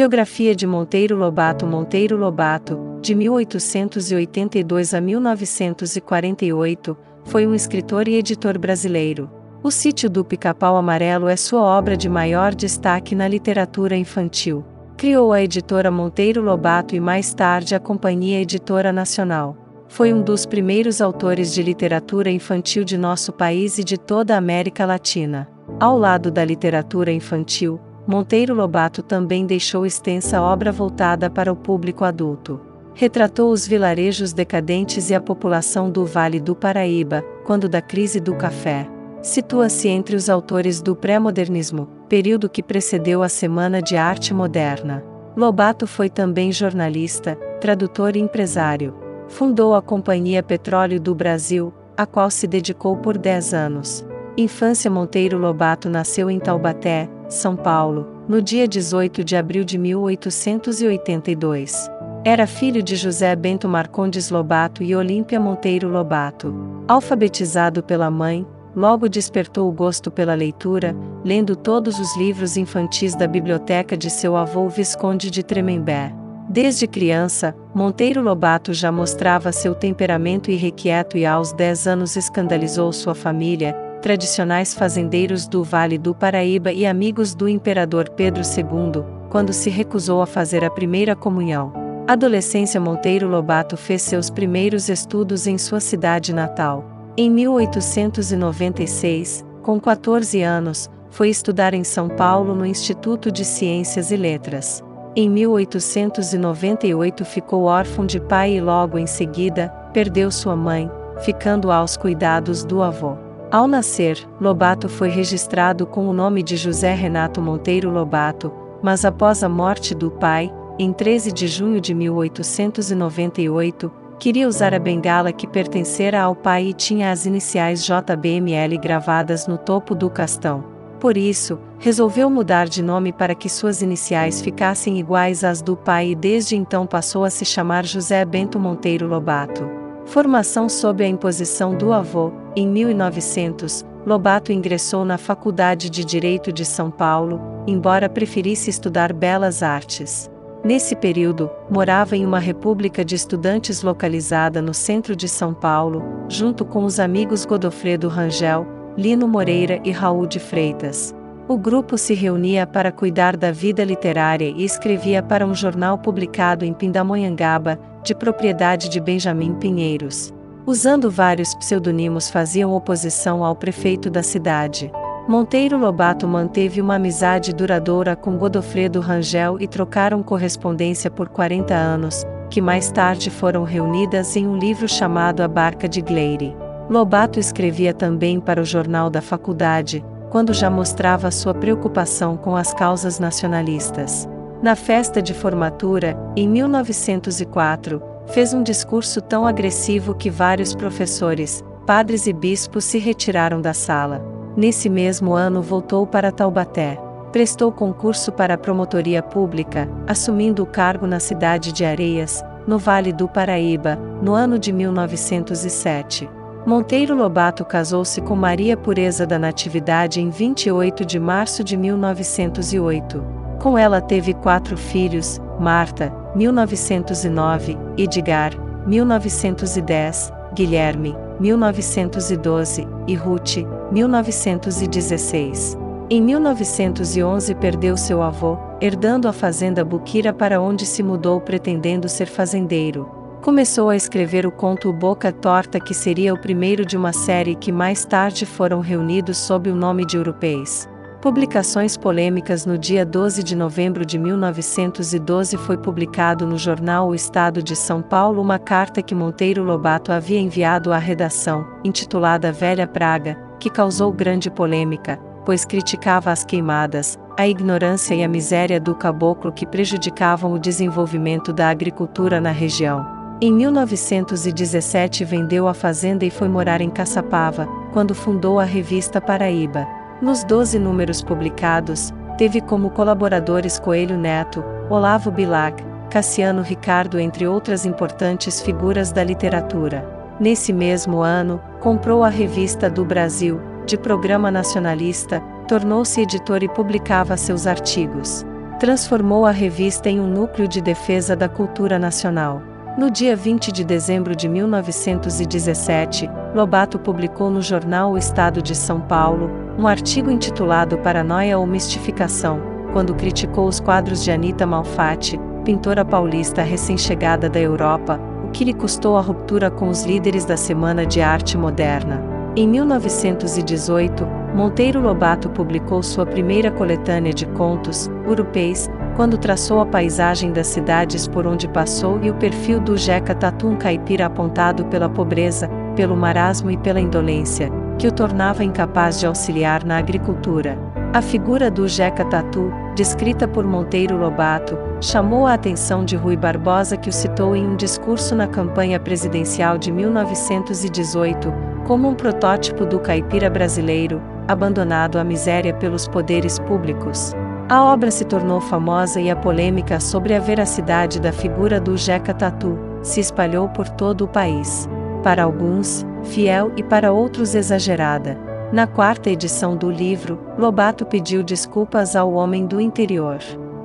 Biografia de Monteiro Lobato Monteiro Lobato, de 1882 a 1948, foi um escritor e editor brasileiro. O Sítio do Pica-Pau Amarelo é sua obra de maior destaque na literatura infantil. Criou a editora Monteiro Lobato e mais tarde a Companhia Editora Nacional. Foi um dos primeiros autores de literatura infantil de nosso país e de toda a América Latina. Ao lado da literatura infantil, Monteiro Lobato também deixou extensa obra voltada para o público adulto. Retratou os vilarejos decadentes e a população do Vale do Paraíba, quando da crise do café. Situa-se entre os autores do pré-modernismo, período que precedeu a Semana de Arte Moderna. Lobato foi também jornalista, tradutor e empresário. Fundou a Companhia Petróleo do Brasil, a qual se dedicou por 10 anos. Infância Monteiro Lobato nasceu em Taubaté, são Paulo, no dia 18 de abril de 1882. Era filho de José Bento Marcondes Lobato e Olímpia Monteiro Lobato. Alfabetizado pela mãe, logo despertou o gosto pela leitura, lendo todos os livros infantis da biblioteca de seu avô Visconde de Tremembé. Desde criança, Monteiro Lobato já mostrava seu temperamento irrequieto e aos 10 anos escandalizou sua família, tradicionais fazendeiros do Vale do Paraíba e amigos do imperador Pedro II, quando se recusou a fazer a primeira comunhão. Adolescência Monteiro Lobato fez seus primeiros estudos em sua cidade natal. Em 1896, com 14 anos, foi estudar em São Paulo no Instituto de Ciências e Letras. Em 1898 ficou órfão de pai e logo em seguida, perdeu sua mãe, ficando aos cuidados do avô. Ao nascer, Lobato foi registrado com o nome de José Renato Monteiro Lobato, mas após a morte do pai, em 13 de junho de 1898, queria usar a bengala que pertencera ao pai e tinha as iniciais JBML gravadas no topo do castão. Por isso, resolveu mudar de nome para que suas iniciais ficassem iguais às do pai e desde então passou a se chamar José Bento Monteiro Lobato. Formação sob a imposição do avô, em 1900, Lobato ingressou na Faculdade de Direito de São Paulo, embora preferisse estudar belas artes. Nesse período, morava em uma república de estudantes localizada no centro de São Paulo, junto com os amigos Godofredo Rangel, Lino Moreira e Raul de Freitas. O grupo se reunia para cuidar da vida literária e escrevia para um jornal publicado em Pindamonhangaba, de propriedade de Benjamin Pinheiros. Usando vários pseudônimos faziam oposição ao prefeito da cidade. Monteiro Lobato manteve uma amizade duradoura com Godofredo Rangel e trocaram correspondência por 40 anos, que mais tarde foram reunidas em um livro chamado A Barca de Gleire. Lobato escrevia também para o jornal da faculdade, quando já mostrava sua preocupação com as causas nacionalistas. Na festa de formatura, em 1904, fez um discurso tão agressivo que vários professores, padres e bispos se retiraram da sala. Nesse mesmo ano voltou para Taubaté. Prestou concurso para a promotoria pública, assumindo o cargo na cidade de Areias, no Vale do Paraíba, no ano de 1907. Monteiro Lobato casou-se com Maria Pureza da Natividade em 28 de março de 1908. Com ela teve quatro filhos: Marta, 1909, Edgar, 1910, Guilherme, 1912 e Ruth, 1916. Em 1911 perdeu seu avô, herdando a fazenda Buquira para onde se mudou pretendendo ser fazendeiro. Começou a escrever o conto Boca Torta que seria o primeiro de uma série que mais tarde foram reunidos sob o nome de Europeis. Publicações polêmicas No dia 12 de novembro de 1912 foi publicado no jornal O Estado de São Paulo uma carta que Monteiro Lobato havia enviado à redação, intitulada Velha Praga, que causou grande polêmica, pois criticava as queimadas, a ignorância e a miséria do caboclo que prejudicavam o desenvolvimento da agricultura na região. Em 1917 vendeu a fazenda e foi morar em Caçapava, quando fundou a revista Paraíba. Nos 12 números publicados, teve como colaboradores Coelho Neto, Olavo Bilac, Cassiano Ricardo, entre outras importantes figuras da literatura. Nesse mesmo ano, comprou a Revista do Brasil, de programa nacionalista, tornou-se editor e publicava seus artigos. transformou a revista em um núcleo de defesa da cultura nacional. No dia 20 de dezembro de 1917, Lobato publicou no jornal O Estado de São Paulo um artigo intitulado Paranoia ou Mistificação, quando criticou os quadros de Anita Malfatti, pintora paulista recém-chegada da Europa, o que lhe custou a ruptura com os líderes da Semana de Arte Moderna. Em 1918, Monteiro Lobato publicou sua primeira coletânea de contos, Urupês, quando traçou a paisagem das cidades por onde passou e o perfil do Jeca Tatu um caipira apontado pela pobreza, pelo marasmo e pela indolência, que o tornava incapaz de auxiliar na agricultura. A figura do Jeca Tatu, descrita por Monteiro Lobato, chamou a atenção de Rui Barbosa que o citou em um discurso na campanha presidencial de 1918, como um protótipo do caipira brasileiro, abandonado à miséria pelos poderes públicos. A obra se tornou famosa e a polêmica sobre a veracidade da figura do Jeca Tatu se espalhou por todo o país. Para alguns, fiel e para outros exagerada. Na quarta edição do livro, Lobato pediu desculpas ao homem do interior.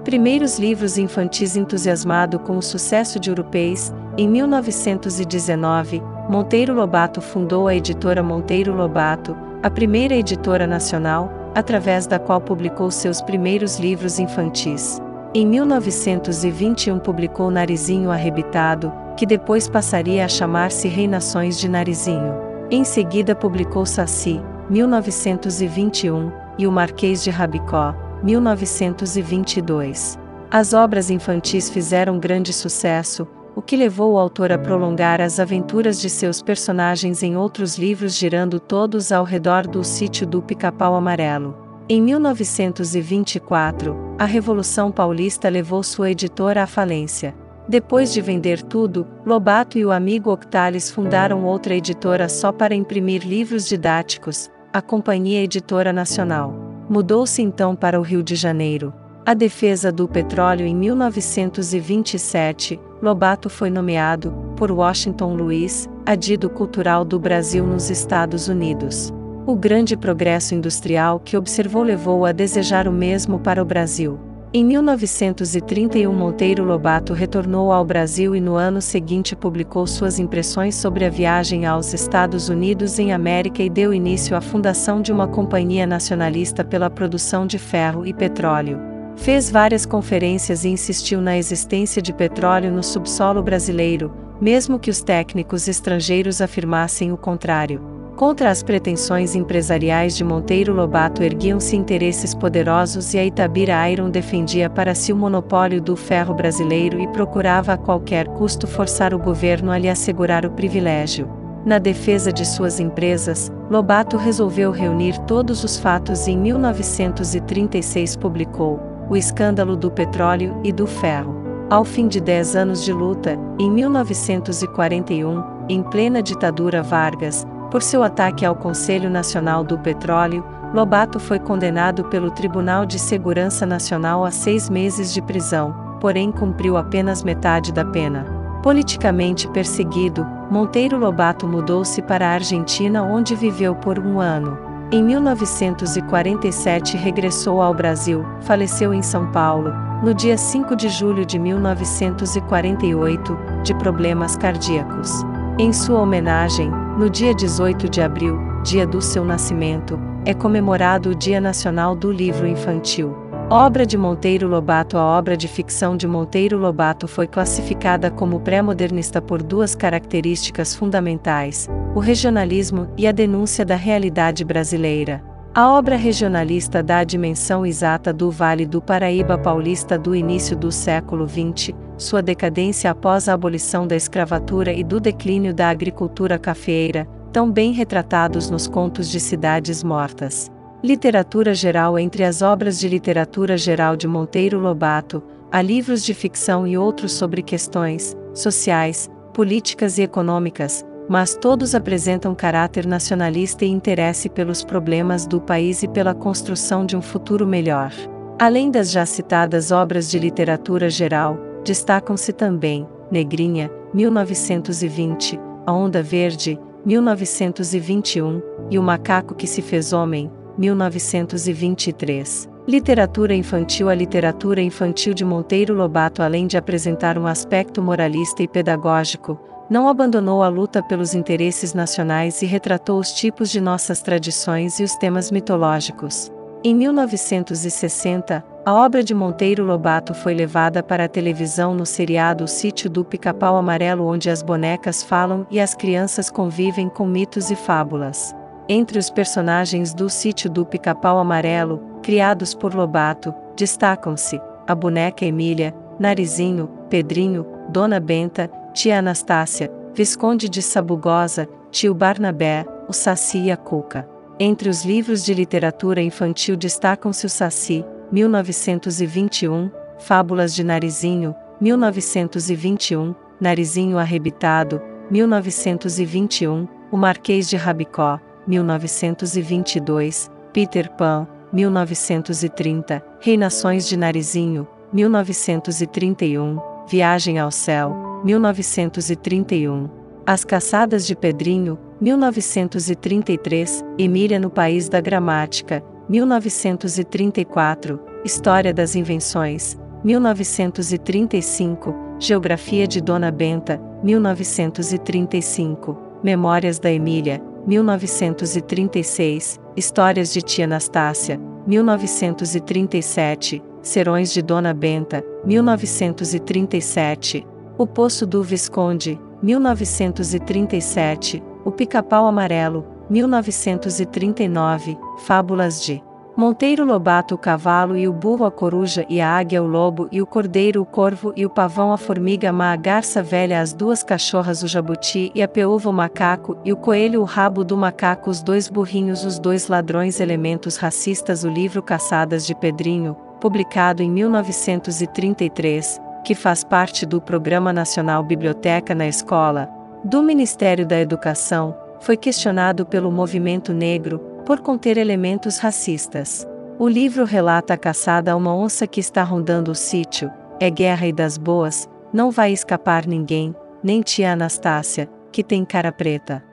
Primeiros livros infantis entusiasmado com o sucesso de Europeis, em 1919, Monteiro Lobato fundou a editora Monteiro Lobato, a primeira editora nacional, através da qual publicou seus primeiros livros infantis. Em 1921 publicou Narizinho Arrebitado, que depois passaria a chamar-se Reinações de Narizinho. Em seguida publicou Saci, 1921, e O Marquês de Rabicó, 1922. As obras infantis fizeram grande sucesso, o que levou o autor a prolongar as aventuras de seus personagens em outros livros, girando todos ao redor do sítio do Pica-Pau Amarelo. Em 1924, a Revolução Paulista levou sua editora à falência. Depois de vender tudo, Lobato e o amigo Octales fundaram outra editora só para imprimir livros didáticos, a Companhia Editora Nacional. Mudou-se então para o Rio de Janeiro. A defesa do petróleo em 1927, Lobato foi nomeado, por Washington Luiz, adido cultural do Brasil nos Estados Unidos. O grande progresso industrial que observou levou a desejar o mesmo para o Brasil. Em 1931 Monteiro Lobato retornou ao Brasil e no ano seguinte publicou suas impressões sobre a viagem aos Estados Unidos em América e deu início à fundação de uma companhia nacionalista pela produção de ferro e petróleo. Fez várias conferências e insistiu na existência de petróleo no subsolo brasileiro, mesmo que os técnicos estrangeiros afirmassem o contrário. Contra as pretensões empresariais de Monteiro Lobato erguiam-se interesses poderosos e a Itabira Iron defendia para si o monopólio do ferro brasileiro e procurava a qualquer custo forçar o governo a lhe assegurar o privilégio. Na defesa de suas empresas, Lobato resolveu reunir todos os fatos e em 1936 publicou o escândalo do petróleo e do ferro. Ao fim de dez anos de luta, em 1941, em plena ditadura Vargas, por seu ataque ao Conselho Nacional do Petróleo, Lobato foi condenado pelo Tribunal de Segurança Nacional a seis meses de prisão, porém cumpriu apenas metade da pena. Politicamente perseguido, Monteiro Lobato mudou-se para a Argentina, onde viveu por um ano. Em 1947 regressou ao Brasil, faleceu em São Paulo, no dia 5 de julho de 1948, de problemas cardíacos. Em sua homenagem, no dia 18 de abril, dia do seu nascimento, é comemorado o Dia Nacional do Livro Infantil. Obra de Monteiro Lobato A obra de ficção de Monteiro Lobato foi classificada como pré-modernista por duas características fundamentais: o regionalismo e a denúncia da realidade brasileira. A obra regionalista dá a dimensão exata do Vale do Paraíba paulista do início do século XX, sua decadência após a abolição da escravatura e do declínio da agricultura cafeeira, tão bem retratados nos contos de cidades mortas. Literatura geral Entre as obras de literatura geral de Monteiro Lobato, há livros de ficção e outros sobre questões sociais, políticas e econômicas, mas todos apresentam caráter nacionalista e interesse pelos problemas do país e pela construção de um futuro melhor. Além das já citadas obras de literatura geral, destacam-se também Negrinha, 1920, A Onda Verde, 1921, e O Macaco que se fez Homem, 1923. Literatura infantil A literatura infantil de Monteiro Lobato, além de apresentar um aspecto moralista e pedagógico, não abandonou a luta pelos interesses nacionais e retratou os tipos de nossas tradições e os temas mitológicos. Em 1960, a obra de Monteiro Lobato foi levada para a televisão no seriado O Sítio do Pica-Pau Amarelo, onde as bonecas falam e as crianças convivem com mitos e fábulas. Entre os personagens do Sítio do Pica-Pau Amarelo, criados por Lobato, destacam-se a boneca Emília, Narizinho, Pedrinho, Dona Benta, Tia Anastácia, Visconde de Sabugosa, Tio Barnabé, o Saci e a Cuca. Entre os livros de literatura infantil destacam-se o Saci, 1921, Fábulas de Narizinho, 1921, Narizinho Arrebitado, 1921, O Marquês de Rabicó, 1922, Peter Pan, 1930, Reinações de Narizinho, 1931, Viagem ao Céu, 1931, As Caçadas de Pedrinho, 1933, Emília no País da Gramática, 1934, História das Invenções, 1935, Geografia de Dona Benta, 1935, Memórias da Emília, 1936, Histórias de Tia Anastácia, 1937, Serões de Dona Benta, 1937, O Poço do Visconde, 1937, O Pica-Pau Amarelo, 1939, Fábulas de Monteiro Lobato o cavalo e o burro a coruja e a águia o lobo e o cordeiro o corvo e o pavão a formiga má a garça velha as duas cachorras o jabuti e a peúva o macaco e o coelho o rabo do macaco os dois burrinhos os dois ladrões elementos racistas o livro Caçadas de Pedrinho, publicado em 1933, que faz parte do Programa Nacional Biblioteca na Escola, do Ministério da Educação, foi questionado pelo movimento negro, por conter elementos racistas. O livro relata a caçada a uma onça que está rondando o sítio, é guerra e das boas, não vai escapar ninguém, nem tia Anastácia, que tem cara preta.